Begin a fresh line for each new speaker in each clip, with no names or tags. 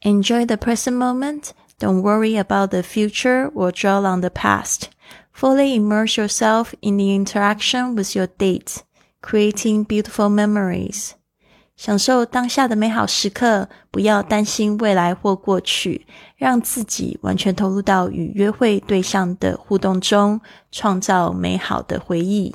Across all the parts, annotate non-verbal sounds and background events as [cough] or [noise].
Enjoy the present moment. Don't worry about the future or dwell on the past. Fully immerse yourself in the interaction with your date, creating beautiful memories. 享受当下的美好时刻，不要担心未来或过去，让自己完全投入到与约会对象的互动中，创造美好的回忆。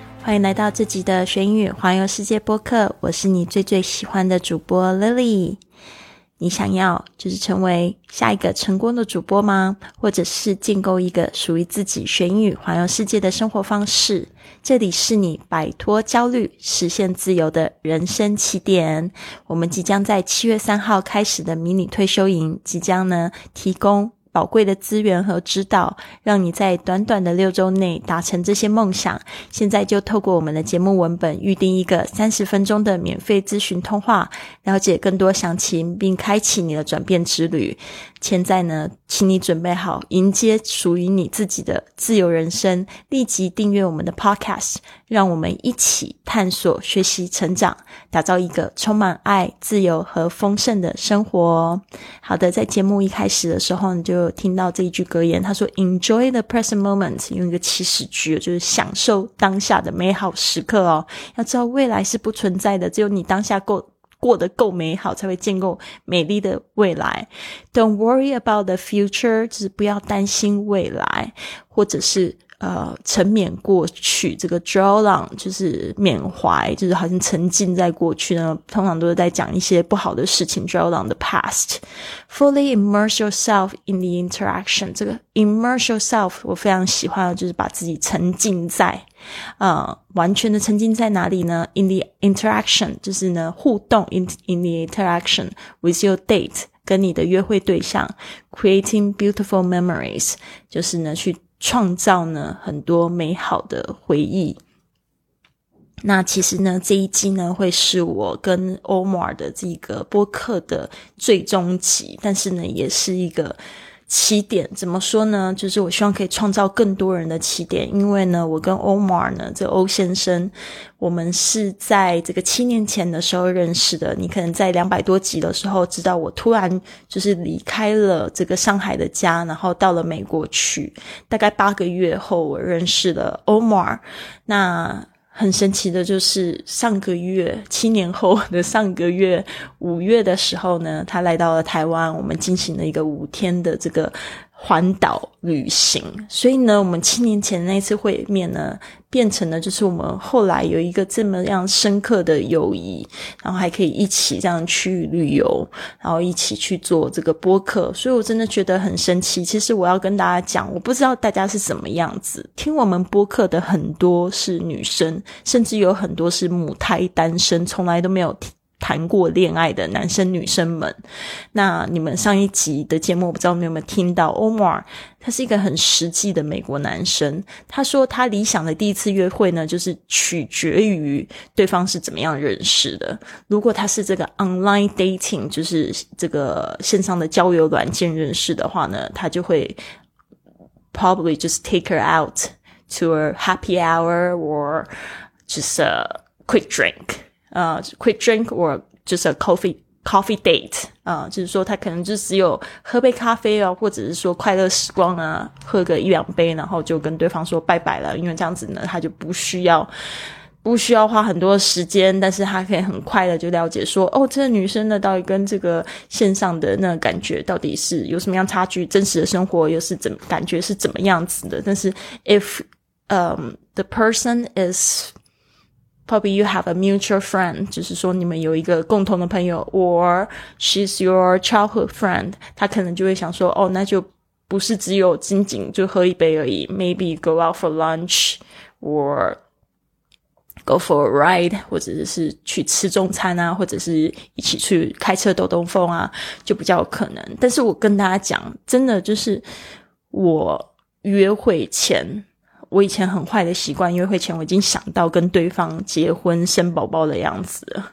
欢迎来到这集的学英语环游世界播客，我是你最最喜欢的主播 Lily。你想要就是成为下一个成功的主播吗？或者是建构一个属于自己学英语环游世界的生活方式？这里是你摆脱焦虑、实现自由的人生起点。我们即将在七月三号开始的迷你退休营，即将呢提供。宝贵的资源和指导，让你在短短的六周内达成这些梦想。现在就透过我们的节目文本预定一个三十分钟的免费咨询通话，了解更多详情，并开启你的转变之旅。现在呢，请你准备好迎接属于你自己的自由人生。立即订阅我们的 Podcast，让我们一起探索、学习、成长，打造一个充满爱、自由和丰盛的生活。好的，在节目一开始的时候，你就听到这一句格言，他说：“Enjoy the present moment。”用一个祈使句，就是享受当下的美好时刻哦。要知道，未来是不存在的，只有你当下够。过得够美好，才会建构美丽的未来。Don't worry about the future，就是不要担心未来，或者是。呃，沉湎过去，这个 draw on 就是缅怀，就是好像沉浸在过去呢。通常都是在讲一些不好的事情，draw on the past。Fully immerse yourself in the interaction，这个 immerse yourself 我非常喜欢，就是把自己沉浸在，呃，完全的沉浸在哪里呢？In the interaction，就是呢互动，in in the interaction with your date，跟你的约会对象，creating beautiful memories，就是呢去。创造呢很多美好的回忆。那其实呢，这一集呢会是我跟 Omar 的这个播客的最终集，但是呢，也是一个。起点怎么说呢？就是我希望可以创造更多人的起点，因为呢，我跟 Omar 呢，这欧先生，我们是在这个七年前的时候认识的。你可能在两百多集的时候知道，我突然就是离开了这个上海的家，然后到了美国去。大概八个月后，我认识了 Omar。那很神奇的，就是上个月七年后的上个月五月的时候呢，他来到了台湾，我们进行了一个五天的这个。环岛旅行，所以呢，我们七年前那次会面呢，变成了就是我们后来有一个这么样深刻的友谊，然后还可以一起这样去旅游，然后一起去做这个播客，所以我真的觉得很神奇。其实我要跟大家讲，我不知道大家是什么样子，听我们播客的很多是女生，甚至有很多是母胎单身，从来都没有。谈过恋爱的男生女生们，那你们上一集的节目，我不知道你有没有听到？Omar，他是一个很实际的美国男生。他说他理想的第一次约会呢，就是取决于对方是怎么样认识的。如果他是这个 online dating，就是这个线上的交友软件认识的话呢，他就会 probably just take her out to a happy hour or just a quick drink。呃，quick drink or 就是 coffee coffee date 啊，就是说他可能就只有喝杯咖啡啊，或者是说快乐时光啊，喝个一两杯，然后就跟对方说拜拜了，因为这样子呢，他就不需要不需要花很多时间，但是他可以很快的就了解说，哦，这个女生呢，到底跟这个线上的那个感觉到底是有什么样差距，真实的生活又是怎感觉是怎么样子的？但是 if um the person is Probably you have a mutual friend，就是说你们有一个共同的朋友，or she's your childhood friend，他可能就会想说，哦，那就不是只有仅仅就喝一杯而已，maybe go out for lunch or go for a ride，或者是去吃中餐啊，或者是一起去开车兜兜风啊，就比较有可能。但是我跟大家讲，真的就是我约会前，我以前很坏的习惯，约会前我已经想到跟对方结婚生宝宝的样子了。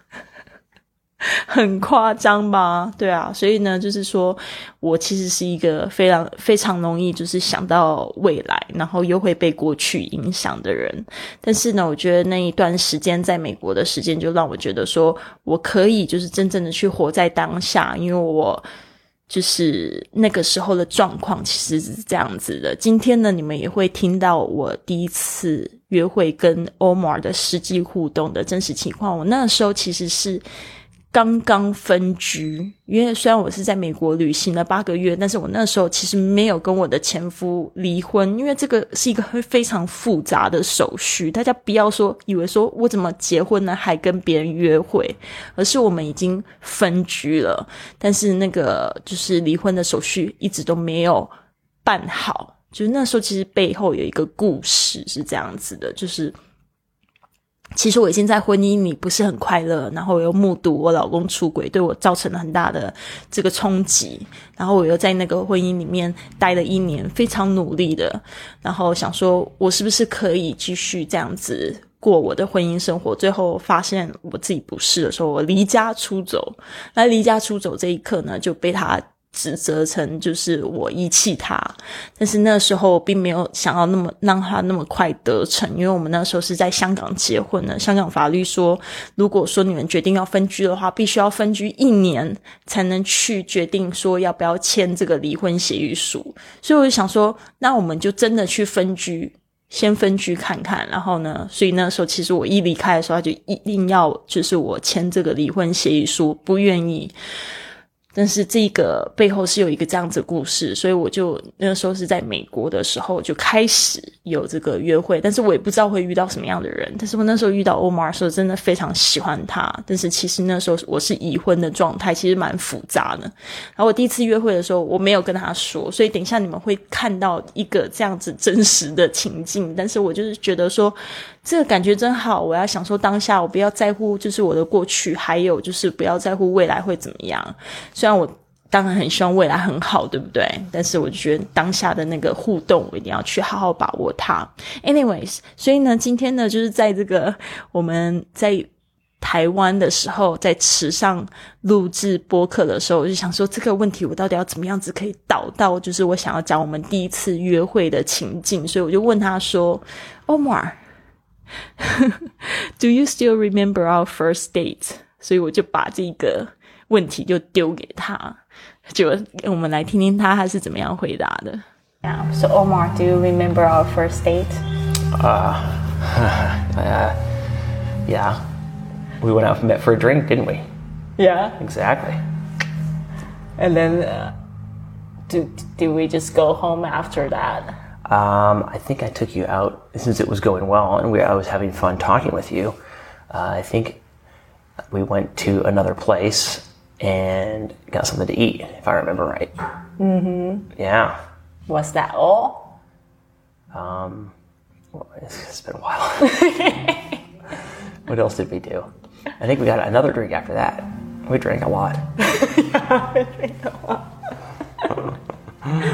[laughs] 很夸张吧？对啊，所以呢，就是说我其实是一个非常非常容易就是想到未来，然后又会被过去影响的人。但是呢，我觉得那一段时间在美国的时间，就让我觉得说我可以就是真正的去活在当下，因为我就是那个时候的状况其实是这样子的。今天呢，你们也会听到我第一次约会跟 Omar 的实际互动的真实情况。我那时候其实是。刚刚分居，因为虽然我是在美国旅行了八个月，但是我那时候其实没有跟我的前夫离婚，因为这个是一个非常复杂的手续。大家不要说以为说我怎么结婚呢，还跟别人约会，而是我们已经分居了，但是那个就是离婚的手续一直都没有办好。就是那时候其实背后有一个故事是这样子的，就是。其实我已经在婚姻里不是很快乐，然后我又目睹我老公出轨，对我造成了很大的这个冲击。然后我又在那个婚姻里面待了一年，非常努力的，然后想说我是不是可以继续这样子过我的婚姻生活？最后发现我自己不是的时候，我离家出走。那离家出走这一刻呢，就被他。指责成就是我遗弃他，但是那时候并没有想要那么让他那么快得逞，因为我们那时候是在香港结婚的。香港法律说，如果说你们决定要分居的话，必须要分居一年才能去决定说要不要签这个离婚协议书。所以我就想说，那我们就真的去分居，先分居看看。然后呢，所以那时候其实我一离开的时候，他就一定要就是我签这个离婚协议书，不愿意。但是这个背后是有一个这样子故事，所以我就那个时候是在美国的时候就开始有这个约会，但是我也不知道会遇到什么样的人。但是我那时候遇到欧马的时候，真的非常喜欢他。但是其实那时候我是已婚的状态，其实蛮复杂的。然后我第一次约会的时候，我没有跟他说，所以等一下你们会看到一个这样子真实的情境。但是我就是觉得说。这个感觉真好，我要享受当下，我不要在乎就是我的过去，还有就是不要在乎未来会怎么样。虽然我当然很希望未来很好，对不对？但是我就觉得当下的那个互动，我一定要去好好把握它。Anyways，所以呢，今天呢，就是在这个我们在台湾的时候，在池上录制播客的时候，我就想说这个问题，我到底要怎么样子可以导到就是我想要讲我们第一次约会的情境，所以我就问他说：“Omar。” [laughs] Do you still remember our first date？所以我就把这个问题就丢给他，就我们来听听他他是怎么样回答的。
Yeah. So Omar, do you remember our first date?
Uh, [laughs] uh, yeah. We went out and met for a drink, didn't we?
Yeah.
Exactly.
And then, uh, did, did we just go home after that?
Um, I think I took you out since it was going well and we, I was having fun talking with you. Uh, I think we went to another place and got something to eat, if I remember right.
Mm-hmm.
Yeah.
Was that all?
Um, well, it's, it's been a while. [laughs] what else did we do? I think we got another drink after that. We drank a lot. [laughs]
yeah, we drank a lot.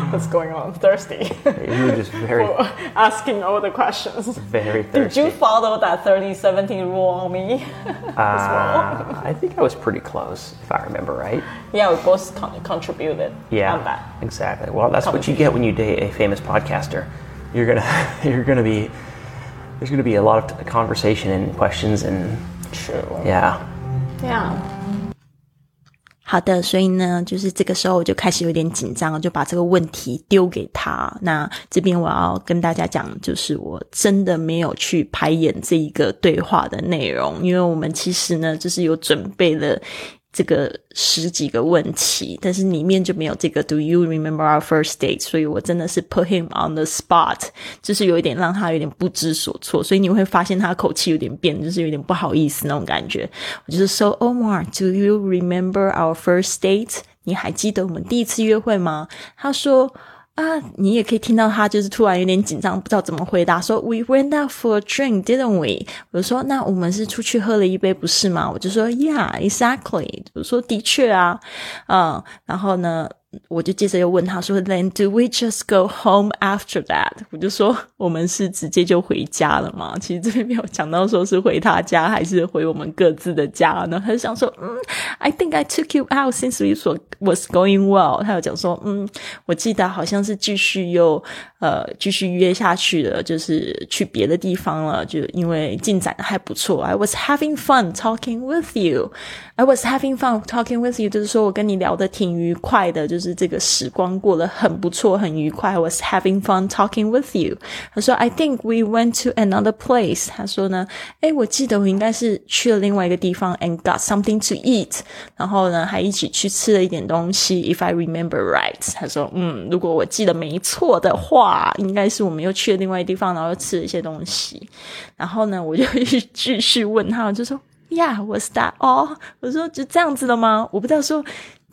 [laughs] What's going on? Thirsty.
You were just very [laughs]
asking all the questions.
Very thirsty.
Did you follow that 30-17 rule on me? [laughs]
uh, well? I think I was pretty close, if I remember right.
Yeah, we both con- contributed.
Yeah,
on that.
exactly. Well, that's what you get when you date a famous podcaster. You're gonna, you're gonna be, there's gonna be a lot of conversation and questions and.
True.
Yeah.
Yeah.
好的，所以呢，就是这个时候我就开始有点紧张，就把这个问题丢给他。那这边我要跟大家讲，就是我真的没有去排演这一个对话的内容，因为我们其实呢，就是有准备了。这个十几个问题，但是里面就没有这个 Do you remember our first date？所以我真的是 put him on the spot，就是有一点让他有点不知所措。所以你会发现他口气有点变，就是有点不好意思那种感觉。我就是说，Omar，Do you remember our first date？你还记得我们第一次约会吗？他说啊，你也可以听到他就是突然有点紧张，不知道怎么回答，说 We went out for a drink, didn't we？我就说那我们是出去喝了一杯，不是吗？我就说 Yeah, exactly。我说的确啊，嗯，然后呢？我就接着又问他说：“Then do we just go home after that？” 我就说：“我们是直接就回家了吗？”其实这边没有讲到说是回他家还是回我们各自的家呢。他就想说：“嗯，I think I took you out since we was going well。”他有讲说：“嗯，我记得好像是继续又呃继续约下去了，就是去别的地方了，就因为进展还不错。I was having fun talking with you. I was having fun talking with you，就是说我跟你聊的挺愉快的，就是。”是这个时光过得很不错，很愉快。I was having fun talking with you。他说，I think we went to another place。他说呢，哎，我记得我应该是去了另外一个地方，and got something to eat。然后呢，还一起去吃了一点东西。If I remember right，他说，嗯，如果我记得没错的话， 应该是我们又去了另外一地方，然后又吃了一些东西。然后呢，我就继续问他，我就说，Yeah，was that 哦我说就这样子了吗？我不知道说。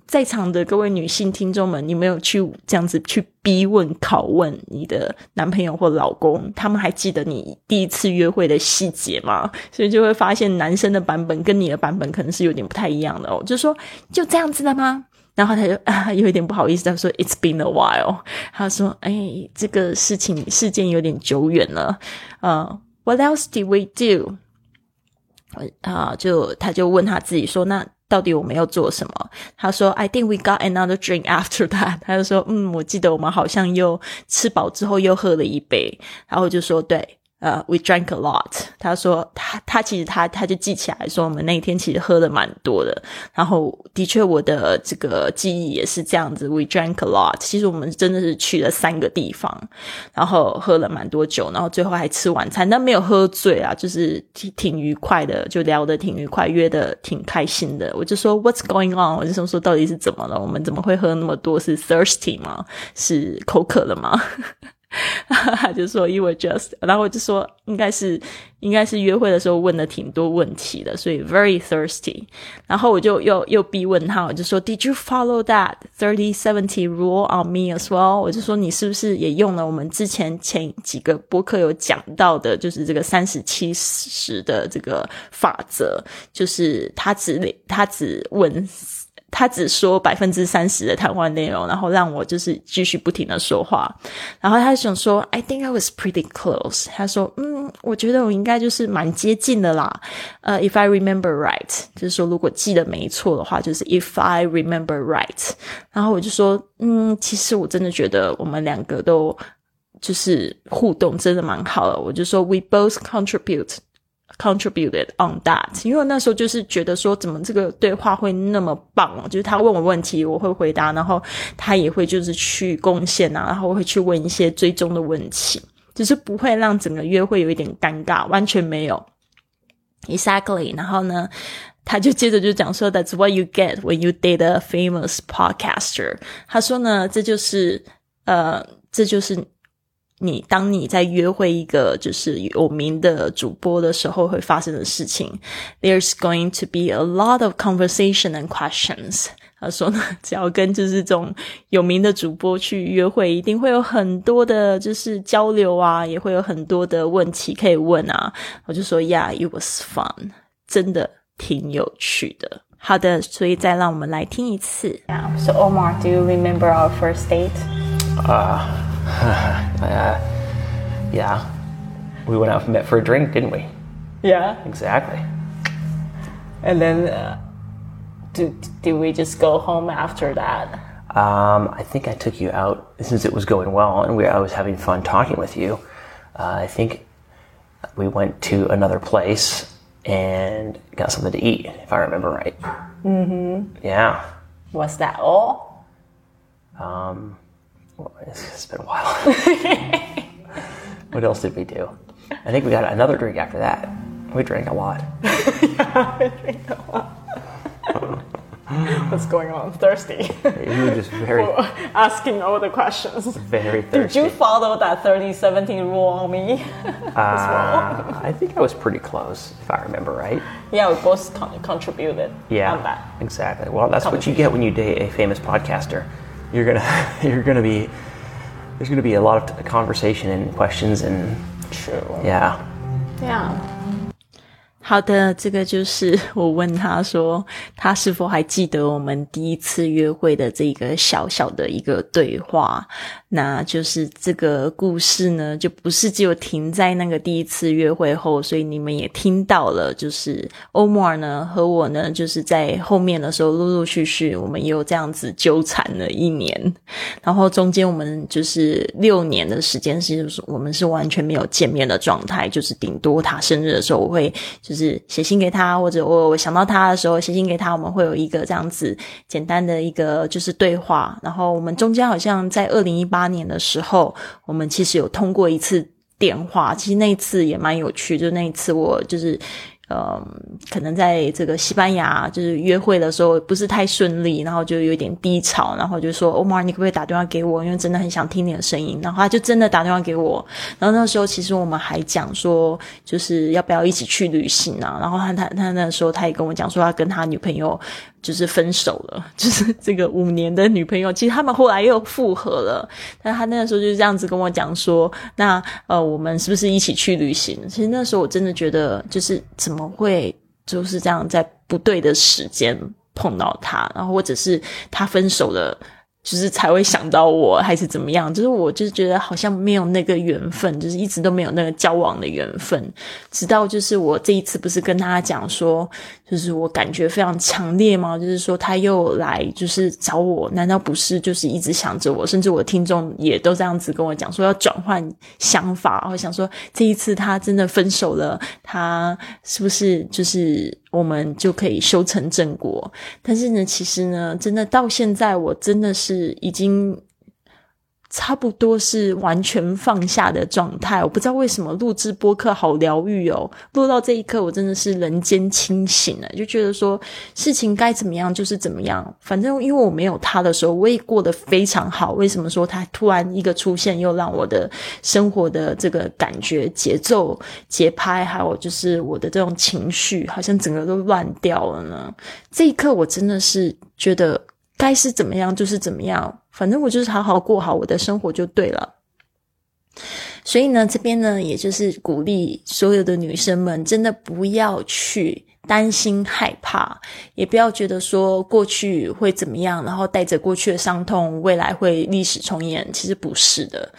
在场的各位女性听众们，你没有去这样子去逼问、拷问你的男朋友或老公，他们还记得你第一次约会的细节吗？所以就会发现男生的版本跟你的版本可能是有点不太一样的哦。就说就这样子的吗？然后他就啊，[laughs] 有一点不好意思，他说 "It's been a while"，他说哎，这个事情事件有点久远了。呃，What else did we do？啊，就他就问他自己说那。到底我们要做什么？他说：“I think we got another drink after that。”他就说：“嗯，我记得我们好像又吃饱之后又喝了一杯。”然后就说：“对。”呃，we drank a lot。他说他他其实他他就记起来说我们那一天其实喝的蛮多的。然后的确我的这个记忆也是这样子，we drank a lot。其实我们真的是去了三个地方，然后喝了蛮多酒，然后最后还吃晚餐，但没有喝醉啊，就是挺挺愉快的，就聊得挺愉快，约的挺开心的。我就说 What's going on？我就想说到底是怎么了？我们怎么会喝那么多？是 thirsty 吗？是口渴了吗？他 [laughs] 就说，You were just，然后我就说，应该是，应该是约会的时候问了挺多问题的，所以 very thirsty。然后我就又又逼问他，我就说，Did you follow that thirty seventy rule on me as well？我就说，你是不是也用了我们之前前几个播客有讲到的，就是这个三十七十的这个法则，就是他只他只问。他只说百分之三十的谈话内容，然后让我就是继续不停的说话。然后他想说，I think I was pretty close。他说，嗯，我觉得我应该就是蛮接近的啦。呃，if I remember right，就是说如果记得没错的话，就是 if I remember right。然后我就说，嗯，其实我真的觉得我们两个都就是互动真的蛮好的。我就说，we both contribute。Contributed on that，因为那时候就是觉得说，怎么这个对话会那么棒哦？就是他问我问题，我会回答，然后他也会就是去贡献啊，然后会去问一些追踪的问题，就是不会让整个约会有一点尴尬，完全没有。Exactly，然后呢，他就接着就讲说，That's what you get when you date a famous podcaster。他说呢，这就是呃，这就是。你当你在约会一个就是有名的主播的时候，会发生的事情。There's going to be a lot of conversation and questions。他说呢，只要跟就是这种有名的主播去约会，一定会有很多的，就是交流啊，也会有很多的问题可以问啊。我就说，Yeah，it was fun，真的挺有趣的。好的，所以再让我们来听一次。
Yeah. So Omar，do you remember our first date?
Ah. [laughs] uh, yeah. We went out and met for a drink, didn't we?
Yeah.
Exactly.
And then, uh, did, did we just go home after that?
Um, I think I took you out since it was going well, and we, I was having fun talking with you. Uh, I think we went to another place and got something to eat, if I remember right.
Mm-hmm.
Yeah.
Was that all?
Um, it's been a while. [laughs] what else did we do? I think we got another drink after that. We drank a lot.
yeah, we drank a lot. What's going on? Thirsty.
You were just very [laughs]
asking all the questions.
Very thirsty.
Did you follow that 30-70 rule on me? [laughs]
uh, well? I think I was pretty close, if I remember right.
Yeah, we both con- contributed
yeah,
on that.
Exactly. Well, that's what you get when you date a famous podcaster you're gonna [laughs] you're gonna be there's going to be a lot of conversation and questions and
True.
yeah.
Yeah.
好的，这个就是 [laughs] 我问他说，他是否还记得我们第一次约会的这个小小的一个对话？那就是这个故事呢，就不是只有停在那个第一次约会后，所以你们也听到了，就是欧莫尔呢和我呢，就是在后面的时候陆陆续续，我们也有这样子纠缠了一年，然后中间我们就是六年的时间，是我们是完全没有见面的状态，就是顶多他生日的时候，我会就是写信给他，或者我我想到他的时候写信给他，我们会有一个这样子简单的一个就是对话，然后我们中间好像在二零一八。年的时候，我们其实有通过一次电话，其实那一次也蛮有趣。就那一次，我就是。呃，可能在这个西班牙就是约会的时候不是太顺利，然后就有点低潮，然后就说欧玛，你可不可以打电话给我？因为真的很想听你的声音。然后他就真的打电话给我。然后那时候其实我们还讲说，就是要不要一起去旅行啊？然后他他他那时候他也跟我讲说，他跟他女朋友就是分手了，[laughs] 就是这个五年的女朋友，其实他们后来又复合了。但他那个时候就是这样子跟我讲说，那呃，我们是不是一起去旅行？其实那时候我真的觉得，就是怎么。会就是这样，在不对的时间碰到他，然后或者是他分手了。就是才会想到我，还是怎么样？就是我就是觉得好像没有那个缘分，就是一直都没有那个交往的缘分。直到就是我这一次不是跟他讲说，就是我感觉非常强烈吗？就是说他又来就是找我，难道不是就是一直想着我？甚至我听众也都这样子跟我讲说要转换想法，我想说这一次他真的分手了，他是不是就是？我们就可以修成正果，但是呢，其实呢，真的到现在，我真的是已经。差不多是完全放下的状态，我不知道为什么录制播客好疗愈哦。录到这一刻，我真的是人间清醒了，就觉得说事情该怎么样就是怎么样。反正因为我没有他的时候，我也过得非常好。为什么说他突然一个出现，又让我的生活的这个感觉、节奏、节拍，还有就是我的这种情绪，好像整个都乱掉了呢？这一刻，我真的是觉得该是怎么样就是怎么样。反正我就是好好过好我的生活就对了，所以呢，这边呢，也就是鼓励所有的女生们，真的不要去担心害怕，也不要觉得说过去会怎么样，然后带着过去的伤痛，未来会历史重演。其实不是的，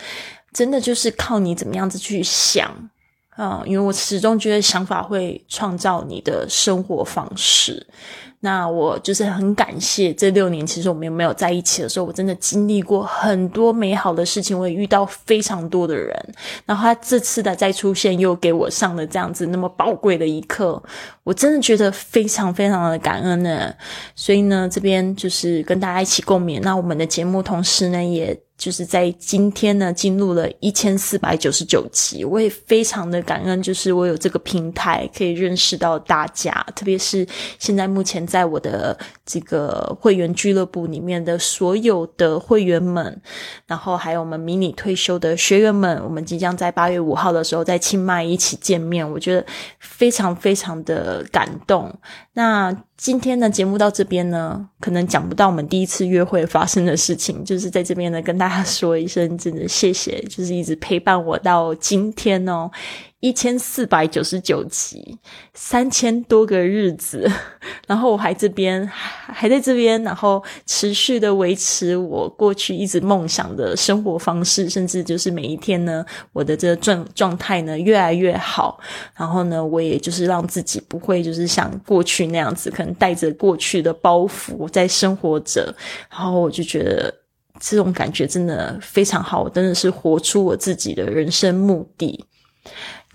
真的就是靠你怎么样子去想啊，因为我始终觉得想法会创造你的生活方式。那我就是很感谢这六年，其实我们没有在一起的时候，我真的经历过很多美好的事情，我也遇到非常多的人。然后他这次的再出现，又给我上了这样子那么宝贵的一课，我真的觉得非常非常的感恩呢。所以呢，这边就是跟大家一起共勉。那我们的节目同时呢，也。就是在今天呢，进入了一千四百九十九集，我也非常的感恩，就是我有这个平台可以认识到大家，特别是现在目前在我的这个会员俱乐部里面的所有的会员们，然后还有我们迷你退休的学员们，我们即将在八月五号的时候在清迈一起见面，我觉得非常非常的感动。那今天的节目到这边呢，可能讲不到我们第一次约会发生的事情，[laughs] 就是在这边呢跟大家说一声，真的谢谢，就是一直陪伴我到今天哦。一千四百九十九集，三千多个日子，[laughs] 然后我还这边还在这边，然后持续的维持我过去一直梦想的生活方式，甚至就是每一天呢，我的这个状状态呢越来越好，然后呢，我也就是让自己不会就是像过去那样子，可能带着过去的包袱在生活着，然后我就觉得这种感觉真的非常好，我真的是活出我自己的人生目的。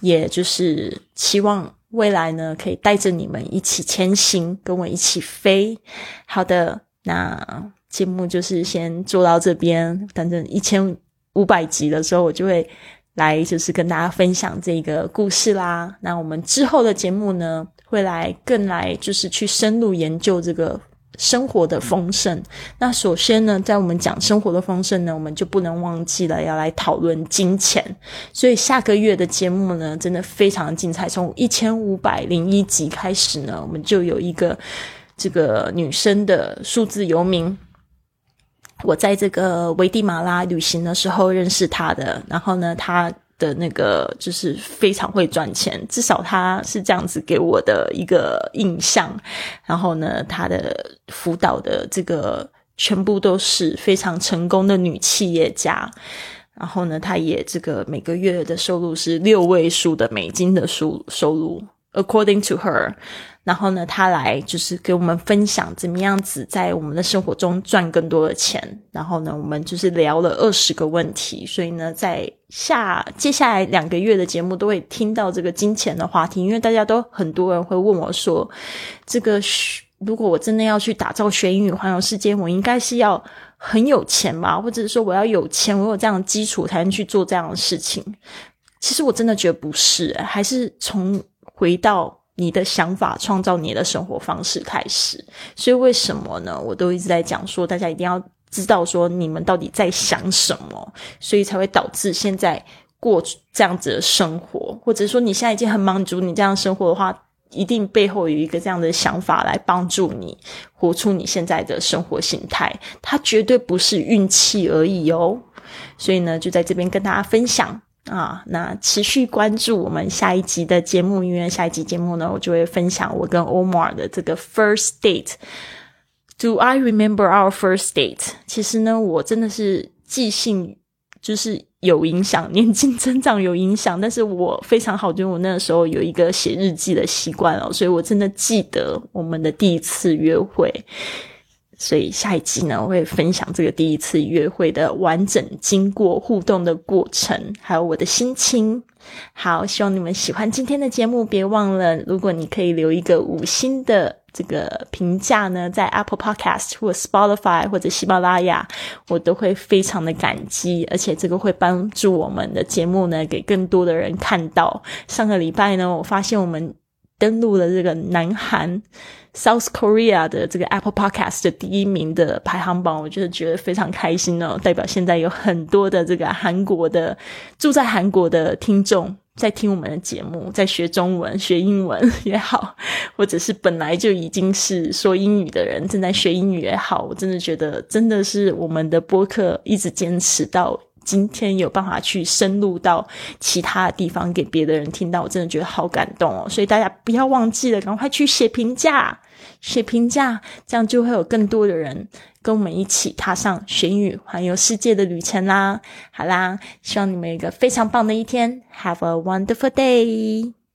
也就是期望未来呢，可以带着你们一起前行，跟我一起飞。好的，那节目就是先做到这边，等等一千五百集的时候，我就会来，就是跟大家分享这个故事啦。那我们之后的节目呢，会来更来，就是去深入研究这个。生活的丰盛。那首先呢，在我们讲生活的丰盛呢，我们就不能忘记了要来讨论金钱。所以下个月的节目呢，真的非常精彩。从一千五百零一集开始呢，我们就有一个这个女生的数字游民。我在这个危地马拉旅行的时候认识他的，然后呢，他的那个就是非常会赚钱，至少他是这样子给我的一个印象。然后呢，他的辅导的这个全部都是非常成功的女企业家。然后呢，他也这个每个月的收入是六位数的美金的收收入，according to her。然后呢，他来就是给我们分享怎么样子在我们的生活中赚更多的钱。然后呢，我们就是聊了二十个问题。所以呢，在下接下来两个月的节目都会听到这个金钱的话题，因为大家都很多人会问我说，这个如果我真的要去打造学英语环游世界，我应该是要很有钱吧？或者是说我要有钱，我有这样的基础才能去做这样的事情？其实我真的觉得不是，还是从回到。你的想法创造你的生活方式开始，所以为什么呢？我都一直在讲说，大家一定要知道说你们到底在想什么，所以才会导致现在过这样子的生活，或者说你现在已经很满足你这样生活的话，一定背后有一个这样的想法来帮助你活出你现在的生活形态，它绝对不是运气而已哦。所以呢，就在这边跟大家分享。啊，那持续关注我们下一集的节目，因为下一集节目呢，我就会分享我跟 Omar 的这个 first date。Do I remember our first date？其实呢，我真的是记性就是有影响，年纪增长有影响，但是我非常好，就是我那个时候有一个写日记的习惯哦，所以我真的记得我们的第一次约会。所以下一集呢，我会分享这个第一次约会的完整经过、互动的过程，还有我的心情。好，希望你们喜欢今天的节目。别忘了，如果你可以留一个五星的这个评价呢，在 Apple Podcast 或 Spotify 或者喜马拉雅，我都会非常的感激。而且这个会帮助我们的节目呢，给更多的人看到。上个礼拜呢，我发现我们登录了这个南韩。South Korea 的这个 Apple Podcast 的第一名的排行榜，我就是觉得非常开心哦，代表现在有很多的这个韩国的住在韩国的听众在听我们的节目，在学中文、学英文 [laughs] 也好，或者是本来就已经是说英语的人正在学英语也好，我真的觉得真的是我们的播客一直坚持到。今天有办法去深入到其他的地方给别的人听到，我真的觉得好感动哦！所以大家不要忘记了，赶快去写评价，写评价，这样就会有更多的人跟我们一起踏上学语环游世界的旅程啦！好啦，希望你们有一个非常棒的一天，Have a wonderful day。